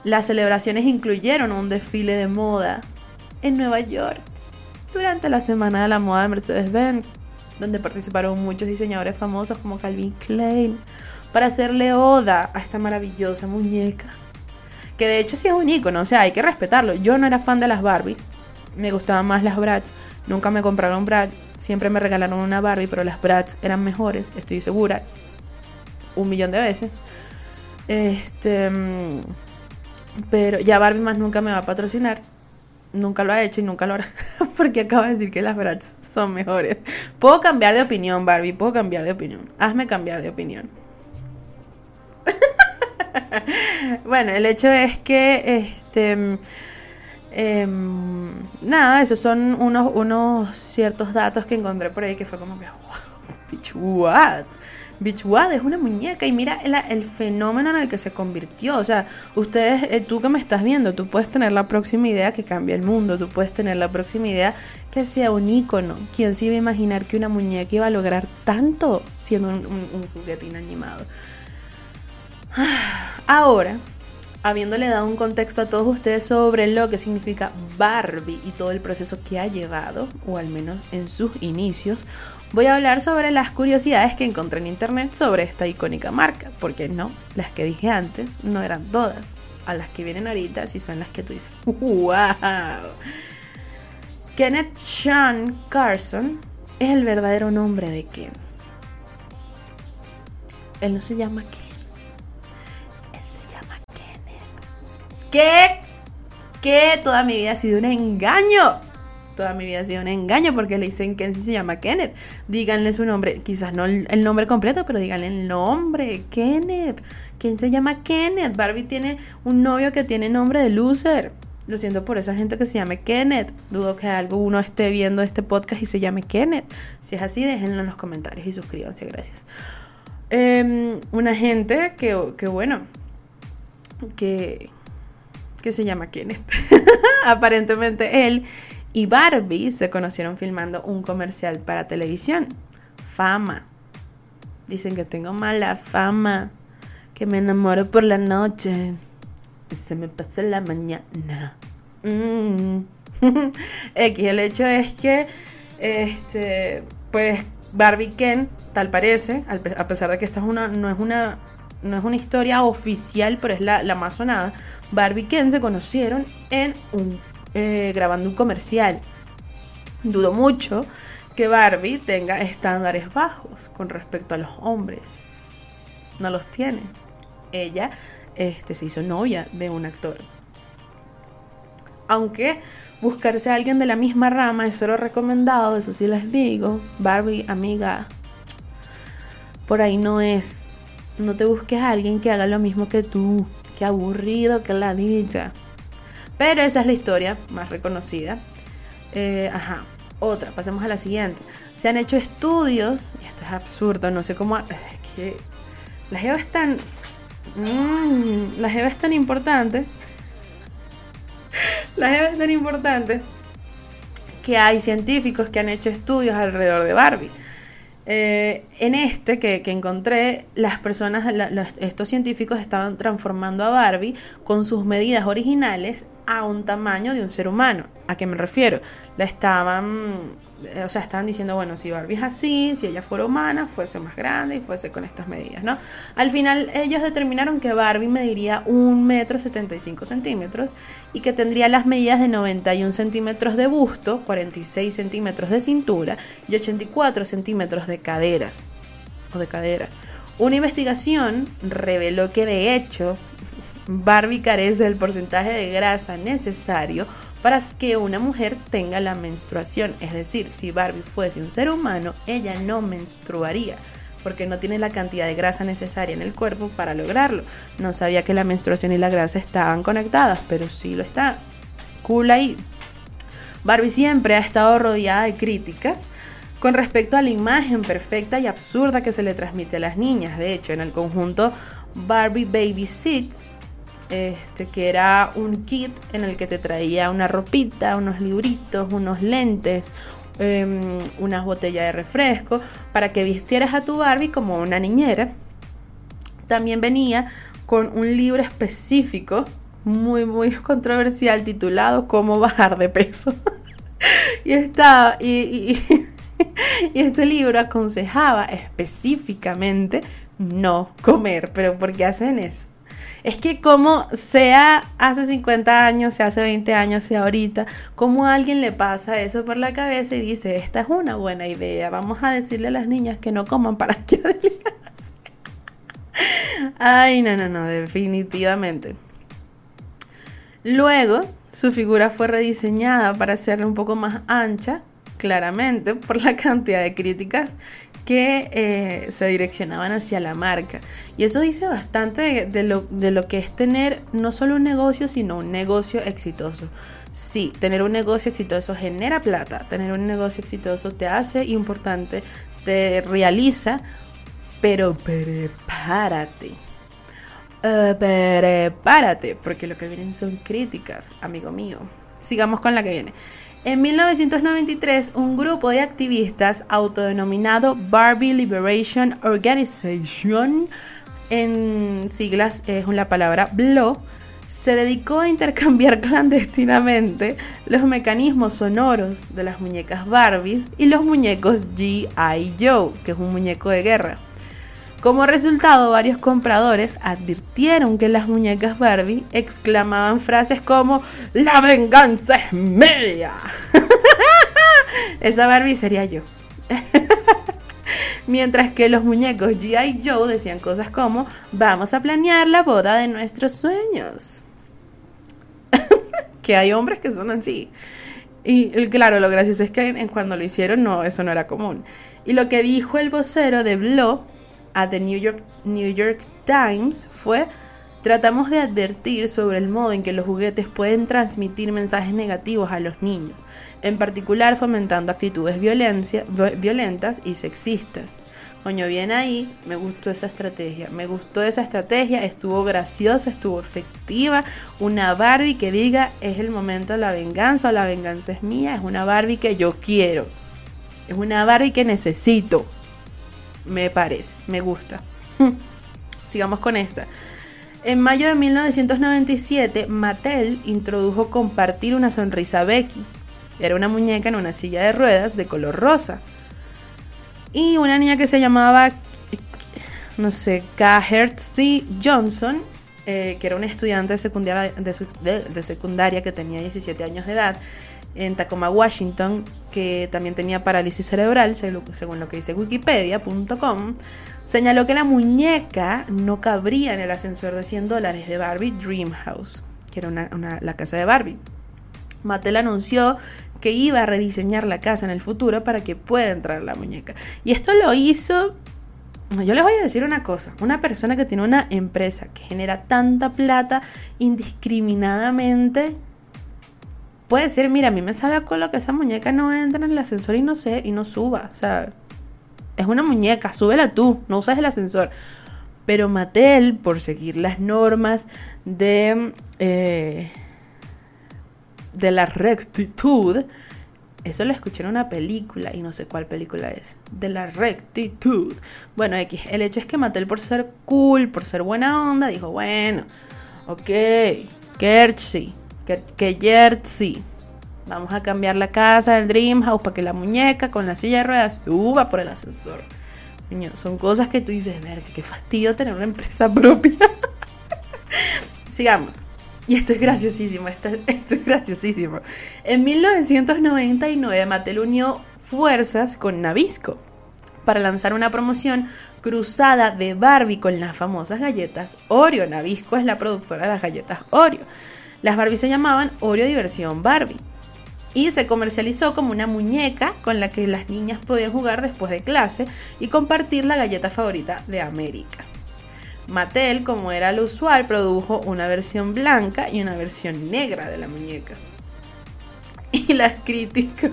las celebraciones incluyeron un desfile de moda en Nueva York durante la Semana de la Moda de Mercedes-Benz, donde participaron muchos diseñadores famosos como Calvin Klein, para hacerle oda a esta maravillosa muñeca. Que de hecho sí es un icono, o sea, hay que respetarlo. Yo no era fan de las Barbies, me gustaban más las Bratz. Nunca me compraron Bratz. Siempre me regalaron una Barbie, pero las Bratz eran mejores, estoy segura. Un millón de veces. Este. Pero ya Barbie más nunca me va a patrocinar. Nunca lo ha hecho y nunca lo hará. Porque acaba de decir que las Bratz son mejores. Puedo cambiar de opinión, Barbie. Puedo cambiar de opinión. Hazme cambiar de opinión. bueno, el hecho es que este Em, nada, esos son unos, unos ciertos datos que encontré por ahí que fue como que, wow, bitch, what? Bitch, what? Es una muñeca y mira el, fenómeno en el que se convirtió. O sea, ustedes, eh, tú que me estás viendo, tú puedes tener la próxima idea que cambie el mundo, tú puedes tener la próxima idea que sea un ícono. ¿Quién se iba a imaginar que una muñeca iba a lograr tanto siendo un, un, un juguetín animado? Ahora, habiéndole dado un contexto a todos ustedes sobre lo que significa Barbie y todo el proceso que ha llevado, o al menos en sus inicios, voy a hablar sobre las curiosidades que encontré en internet sobre esta icónica marca, porque no, las que dije antes no eran todas, a las que vienen ahorita sí son las que tú dices, wow. Kenneth Sean Carson es el verdadero nombre de Ken. Él no se llama Ken que, que toda mi vida ha sido un engaño. Toda mi vida ha sido un engaño porque le dicen que se llama Kenneth. Díganle su nombre, quizás no el nombre completo, pero díganle el nombre, Kenneth. ¿Quién se llama Kenneth? Barbie tiene un novio que tiene nombre de loser. Lo siento por esa gente que se llame Kenneth. Dudo que algo uno esté viendo este podcast y se llame Kenneth. Si es así, déjenlo en los comentarios y suscríbanse, gracias. Em, una gente que, que bueno, que, que se llama Kenneth. Aparentemente él y Barbie se conocieron filmando un comercial para televisión. Fama. Dicen que tengo mala fama, que me enamoro por la noche se me pasa la mañana. Mm. X, el hecho es que, este, pues Barbie Ken, tal parece, a pesar de que esta es una, no es una no es una historia oficial, pero es la, más sonada. Barbie y Ken se conocieron en un, eh, grabando un comercial. Dudo mucho que Barbie tenga estándares bajos con respecto a los hombres. No los tiene. Ella este, se hizo novia de un actor. Aunque buscarse a alguien de la misma rama es solo recomendado, eso sí les digo. Barbie, amiga, por ahí no es. No te busques a alguien que haga lo mismo que tú. Qué aburrido, que la. Pero esa es la historia más reconocida. Eh, ajá. Otra, pasemos a la siguiente. Se han hecho estudios, y esto es absurdo, no sé cómo. Es que la Jeva es tan. Mmm, la Jeva es tan importante. La Jeva es tan importante que hay científicos que han hecho estudios alrededor de Barbie. Eh, en este que, encontré, las personas, estos científicos estaban transformando a Barbie con sus medidas originales a un tamaño de un ser humano. ¿A qué me refiero? La estaban o sea, estaban diciendo, bueno, si Barbie es así, si ella fuera humana, fuese más grande y fuese con estas medidas, ¿no? Al final ellos determinaron que Barbie mediría un metro 75 centímetros y que tendría las medidas de 91 centímetros de busto, 46 centímetros de cintura y 84 centímetros de caderas o de cadera. Una investigación reveló que de hecho Barbie carece del porcentaje de grasa necesario para que una mujer tenga la menstruación. Es decir, si Barbie fuese un ser humano, ella no menstruaría porque no tiene la cantidad de grasa necesaria en el cuerpo para lograrlo. No sabía que la menstruación y la grasa estaban conectadas, pero sí lo está. Cool ahí. Barbie siempre ha estado rodeada de críticas con respecto a la imagen perfecta y absurda que se le transmite a las niñas. De hecho, en el conjunto Barbie Baby Sits este, que era un kit en el que te traía una ropita, unos libritos, unos lentes, em, unas botellas de refresco, para que vistieras a tu Barbie como una niñera. También venía con un libro específico, muy, muy controversial, titulado Cómo bajar de peso. y estaba, y este libro aconsejaba específicamente no comer, pero ¿por qué hacen eso? Es que como sea hace 50 años, sea hace 20 años, sea ahorita, como alguien le pasa eso por la cabeza y dice, esta es una buena idea, vamos a decirle a las niñas que no coman para que adelgacen. Ay, no, no, no, definitivamente. Luego, su figura fue rediseñada para hacerla un poco más ancha, claramente, por la cantidad de críticas que eh, se direccionaban hacia la marca. Y eso dice bastante de, lo, de lo que es tener no solo un negocio, sino un negocio exitoso. Sí, tener un negocio exitoso genera plata, tener un negocio exitoso te hace importante, te realiza, pero prepárate. Uh, prepárate, porque lo que vienen son críticas, amigo mío. Sigamos con la que viene. En 1993, un grupo de activistas autodenominado Barbie Liberation Organization, en siglas es la palabra BLO, se dedicó a intercambiar clandestinamente los mecanismos sonoros de las muñecas Barbies y los muñecos G.I. Joe, que es un muñeco de guerra. Como resultado, varios compradores advirtieron que las muñecas Barbie exclamaban frases como ¡La venganza es media! Esa Barbie sería yo. Mientras que los muñecos G.I. Joe decían cosas como Vamos a planear la boda de nuestros sueños. que hay hombres que son así. Y claro, lo gracioso es que cuando lo hicieron, no, eso no era común. Y lo que dijo el vocero de Blow a The New York, New York Times fue tratamos de advertir sobre el modo en que los juguetes pueden transmitir mensajes negativos a los niños, en particular fomentando actitudes violentas y sexistas. Coño, bien ahí, me gustó esa estrategia, me gustó esa estrategia, estuvo graciosa, estuvo efectiva, una Barbie que diga es el momento de la venganza o la venganza es mía, es una Barbie que yo quiero, es una Barbie que necesito, me parece, me gusta. Sigamos con esta. En mayo de 1997, Mattel introdujo compartir una sonrisa a Becky. Era una muñeca en una silla de ruedas de color rosa y una niña que se llamaba, no sé, Kahertzy Johnson, eh, que era una estudiante de secundaria, de, secundaria que tenía 17 años de edad en Tacoma, Washington, que también tenía parálisis cerebral, según lo que dice wikipedia.com, señaló que la muñeca no cabría en el ascensor de 100 dólares de Barbie Dreamhouse, que era la casa de Barbie. Mattel anunció que iba a rediseñar la casa en el futuro para que pueda entrar la muñeca. Y esto lo hizo yo les voy a decir una cosa, una persona que tiene una empresa que genera tanta plata indiscriminadamente, puede decir, mira, a mí me sabe a lo que esa muñeca no entra en el ascensor y no sé, y no suba. O sea, es una muñeca, súbela tú, no usas el ascensor. Pero Mattel, por seguir las normas de... Eh, de la rectitud, eso lo escuché en una película y no sé cuál película es. De la rectitud. Bueno, X, el hecho es que Mattel por ser cool, por ser buena onda, dijo, bueno, ok, Kerchi, que Vamos a cambiar la casa del Dream House para que la muñeca con la silla de ruedas suba por el ascensor. son cosas que tú dices, verga, qué fastidio tener una empresa propia. Sigamos. Y esto es graciosísimo, esto, es graciosísimo. En 1999 Mattel unió fuerzas con Nabisco para lanzar una promoción cruzada de Barbie con las famosas galletas Oreo. Nabisco es la productora de las galletas Oreo. Las Barbie se llamaban Oreo Diversión Barbie. Y se comercializó como una muñeca con la que las niñas podían jugar después de clase y compartir la galleta favorita de América. Mattel, como era lo usual, produjo una versión blanca y una versión negra de la muñeca. Y las críticos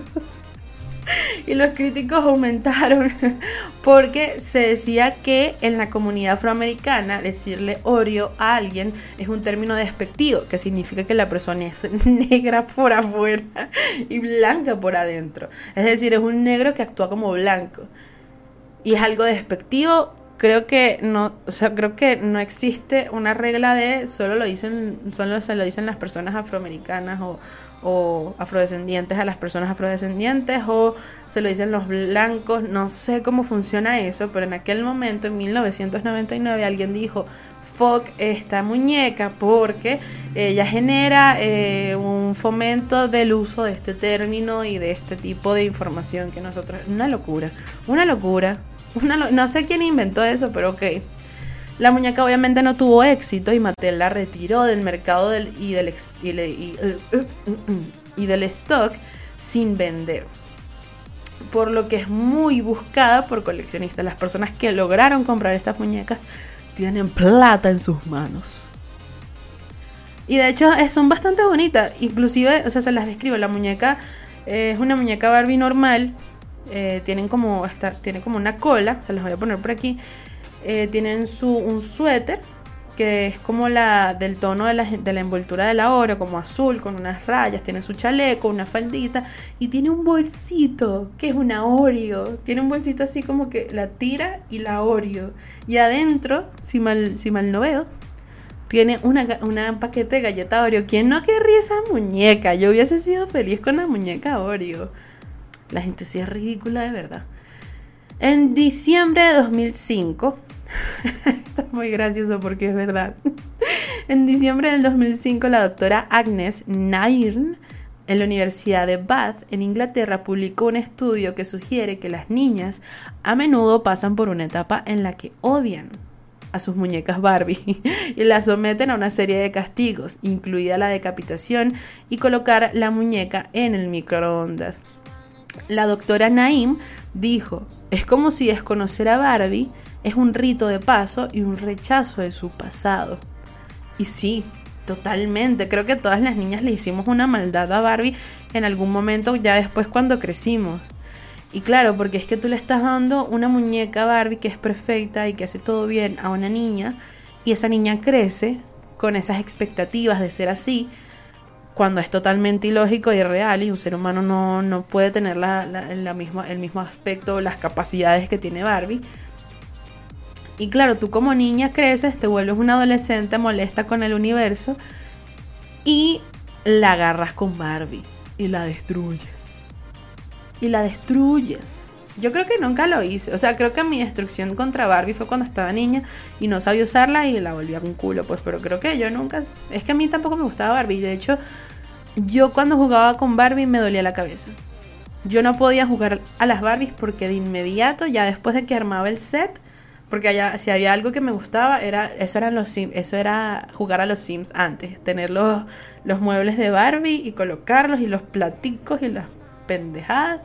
y los críticos aumentaron porque se decía que en la comunidad afroamericana decirle Oreo a alguien es un término despectivo, que significa que la persona es negra por afuera y blanca por adentro. Es decir, es un negro que actúa como blanco. Y es algo despectivo creo que no, o sea, creo que no existe una regla de solo lo dicen, solo se lo dicen las personas afroamericanas o, o afrodescendientes a las personas afrodescendientes o se lo dicen los blancos, no sé cómo funciona eso, pero en aquel momento, en 1999, alguien dijo, fuck esta muñeca porque ella genera eh, un fomento del uso de este término y de este tipo de información que nosotros... Una locura, una locura no sé quién inventó eso, pero ok. La muñeca obviamente no tuvo éxito y Mattel la retiró del mercado y, del, y, del stock sin vender. Por lo que es muy buscada por coleccionistas. Las personas que lograron comprar estas muñecas tienen plata en sus manos. Y de hecho son bastante bonitas. Inclusive, o sea, se las describo. La muñeca es una muñeca Barbie normal eh, tienen como esta, tiene como una cola, se las voy a poner por aquí. Eh, tienen su, un suéter que es como la del tono de la, de la envoltura de la oro, como azul, con unas rayas, tiene su chaleco, una faldita y tiene un bolsito, que es una Oreo. Tiene un bolsito así como que la tira y la Oreo. Y adentro, si mal, si mal no veo, tiene una, una paquete de galleta Oreo. ¿Quién no querría esa muñeca? Yo hubiese sido feliz con la muñeca Oreo. La gente sí es ridícula de verdad. En diciembre de 2005, esto es muy gracioso porque es verdad. en diciembre del 2005, la doctora Agnes Nairn en la Universidad de Bath, en Inglaterra, publicó un estudio que sugiere que las niñas a menudo pasan por una etapa en la que odian a sus muñecas Barbie y las someten a una serie de castigos, incluida la decapitación y colocar la muñeca en el microondas. La doctora Naim dijo, es como si desconocer a Barbie es un rito de paso y un rechazo de su pasado. Y sí, totalmente. Creo que todas las niñas le hicimos una maldad a Barbie en algún momento, ya después cuando crecimos. Y claro, porque es que tú le estás dando una muñeca Barbie que es perfecta y que hace todo bien a una niña, y esa niña crece con esas expectativas de ser así, cuando es totalmente ilógico y irreal y un ser humano no, puede tener la, misma, el mismo aspecto, las capacidades que tiene Barbie. Y claro, tú como niña creces, te vuelves una adolescente molesta con el universo y la agarras con Barbie y la destruyes. Y la destruyes. Yo creo que nunca lo hice. O sea, creo que mi destrucción contra Barbie fue cuando estaba niña y no sabía usarla y la volvía con culo. Pues, pero creo que yo nunca. Es que a mí tampoco me gustaba Barbie. De hecho, yo cuando jugaba con Barbie me dolía la cabeza. Yo no podía jugar a las Barbies porque de inmediato, ya después de que armaba el set, porque allá, si había algo que me gustaba, era, eso eran los Sims, eso era jugar a los Sims antes, tener los, los muebles de Barbie y colocarlos y los platicos y las pendejadas.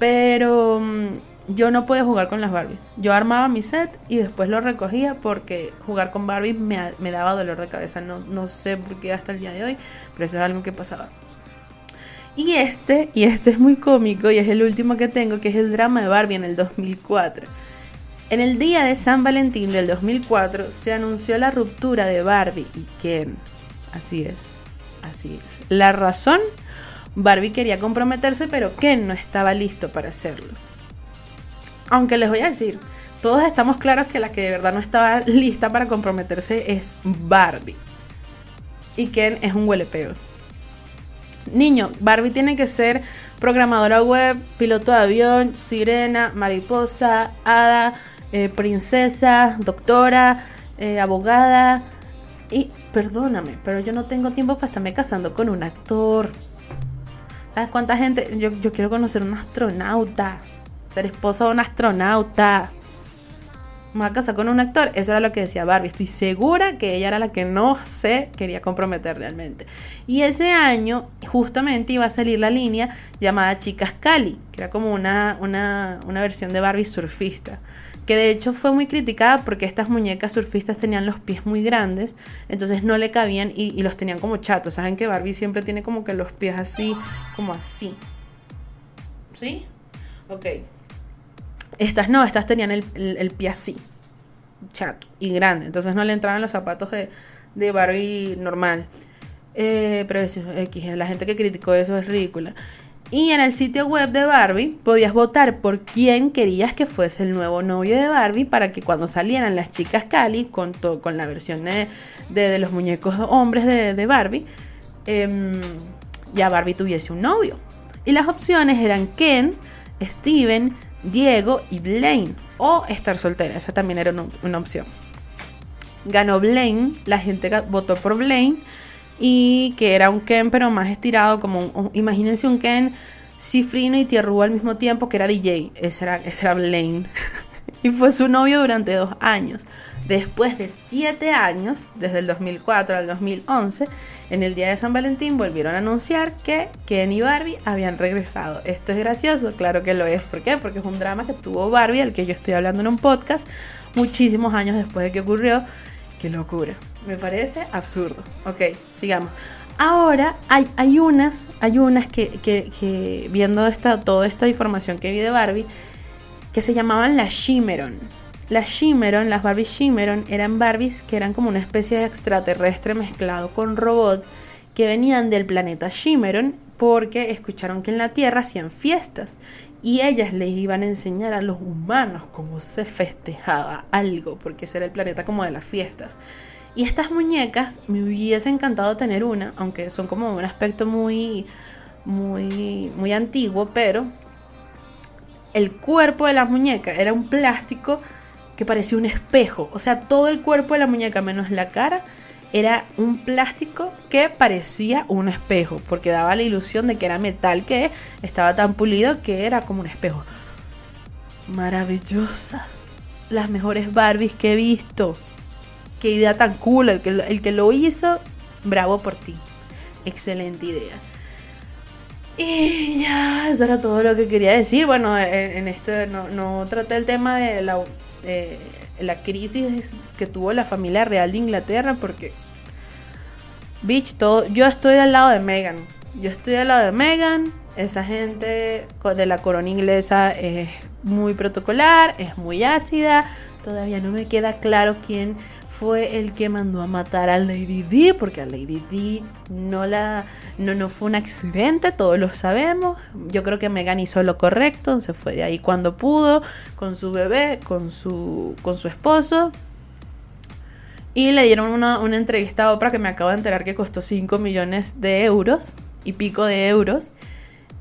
Pero mm, yo no podía jugar con las Barbies. Yo armaba mi set y después lo recogía porque jugar con Barbies me, me daba dolor de cabeza. No, no sé por qué hasta el día de hoy, pero eso era algo que pasaba. Y este, y este es muy cómico y es el último que tengo, que es el drama de Barbie en el 2004. En el día de San Valentín del 2004 se anunció la ruptura de Barbie y Ken. Así es, así es. La razón, Barbie quería comprometerse, pero Ken no estaba listo para hacerlo. Aunque les voy a decir, todos estamos claros que la que de verdad no estaba lista para comprometerse es Barbie. Y Ken es un huelepeo. Niño, Barbie tiene que ser programadora web, piloto de avión, sirena, mariposa, hada, eh, princesa, doctora, eh, abogada. Y perdóname, pero yo no tengo tiempo para estarme casando con un actor. ¿Sabes cuánta gente? Yo, yo quiero conocer un astronauta. Ser esposa de un astronauta. Me voy a casar con un actor. Eso era lo que decía Barbie. Estoy segura que ella era la que no se quería comprometer realmente. Y ese año, justamente, iba a salir la línea llamada Chicas Cali, que era como una, una, una versión de Barbie surfista que de hecho fue muy criticada porque estas muñecas surfistas tenían los pies muy grandes, entonces no le cabían y, los tenían como chatos. Saben que Barbie siempre tiene como que los pies así, como así. ¿Sí? Ok. Estas no, estas tenían el, pie así, chato y grande, entonces no le entraban los zapatos de, de Barbie normal. Eh, pero la gente que criticó eso es ridícula. Y en el sitio web de Barbie podías votar por quién querías que fuese el nuevo novio de Barbie para que cuando salieran las chicas Cali con, con la versión de, los muñecos hombres de, Barbie, em, ya Barbie tuviese un novio. Y las opciones eran Ken, Steven, Diego y Blaine. O estar soltera, esa también era una, una opción. Ganó Blaine, la gente votó por Blaine y que era un Ken pero más estirado, como un, imagínense un Ken cifrino y tierrúa al mismo tiempo que era DJ, ese era, ese era Blaine. y fue su novio durante dos años. Después de siete años, desde el 2004 al 2011, en el día de San Valentín volvieron a anunciar que Ken y Barbie habían regresado. Esto es gracioso, claro que lo es. ¿Por qué? Porque es un drama que tuvo Barbie, al que yo estoy hablando en un podcast, muchísimos años después de que ocurrió. Qué locura. Me parece absurdo. Ok, sigamos. Ahora hay, hay unas, hay unas que, viendo esta, toda esta información que vi de Barbie, que se llamaban las Shimeron. Las Shimeron, las Barbie Shimeron, eran Barbies que eran como una especie de extraterrestre mezclado con robot que venían del planeta Shimeron porque escucharon que en la Tierra hacían fiestas y ellas les iban a enseñar a los humanos cómo se festejaba algo, porque ese era el planeta como de las fiestas. Y estas muñecas me hubiese encantado tener una, aunque son como un aspecto muy, muy, muy antiguo, pero el cuerpo de la muñeca era un plástico que parecía un espejo. O sea, todo el cuerpo de la muñeca, menos la cara, era un plástico que parecía un espejo, porque daba la ilusión de que era metal que estaba tan pulido que era como un espejo. Maravillosas. Las mejores Barbies que he visto qué idea tan cool, el que, el que lo hizo, bravo por ti. Excelente idea. Y ya, eso era todo lo que quería decir. Bueno, en, esto no, traté el tema de la, la crisis que tuvo la familia real de Inglaterra porque Bitch, todo, yo estoy al lado de Megan. Yo estoy al lado de Megan. Esa gente de la corona inglesa es muy protocolar, es muy ácida. Todavía no me queda claro quién fue el que mandó a matar a Lady D, porque a Lady D no la no, no fue un accidente, todos lo sabemos. Yo creo que Megan hizo lo correcto, se fue de ahí cuando pudo, con su bebé, con su, con su esposo. Y le dieron una, entrevista a Oprah que me acabo de enterar que costó 5 millones de euros y pico de euros.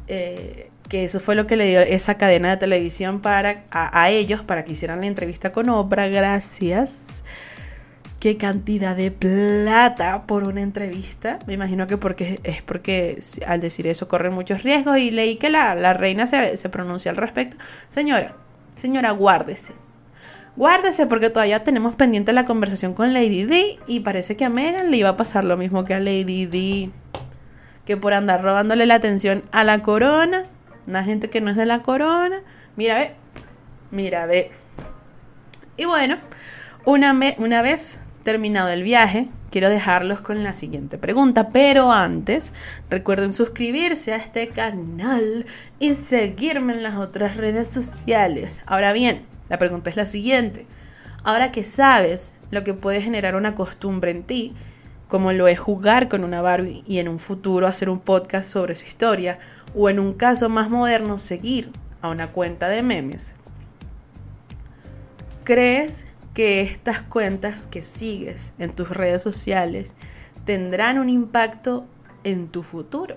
Eh, que eso fue lo que le dio esa cadena de televisión para, a, a ellos para que hicieran la entrevista con Oprah. Gracias qué cantidad de plata por una entrevista. Me imagino que porque es porque al decir eso corren muchos riesgos y leí que la, reina se, se pronuncia al respecto. Señora, señora, guárdese. Guárdese porque todavía tenemos pendiente la conversación con Lady D y parece que a Megan le iba a pasar lo mismo que a Lady D. Que por andar robándole la atención a la corona, una gente que no es de la corona. Mira, ve. Mira, ve. Y bueno, una, una vez terminado el viaje, quiero dejarlos con la siguiente pregunta. Pero antes, recuerden suscribirse a este canal y seguirme en las otras redes sociales. Ahora bien, la pregunta es la siguiente. Ahora que sabes lo que puede generar una costumbre en ti, como lo es jugar con una Barbie y en un futuro hacer un podcast sobre su historia, o en un caso más moderno, seguir a una cuenta de memes, ¿crees que estas cuentas que sigues en tus redes sociales tendrán un impacto en tu futuro.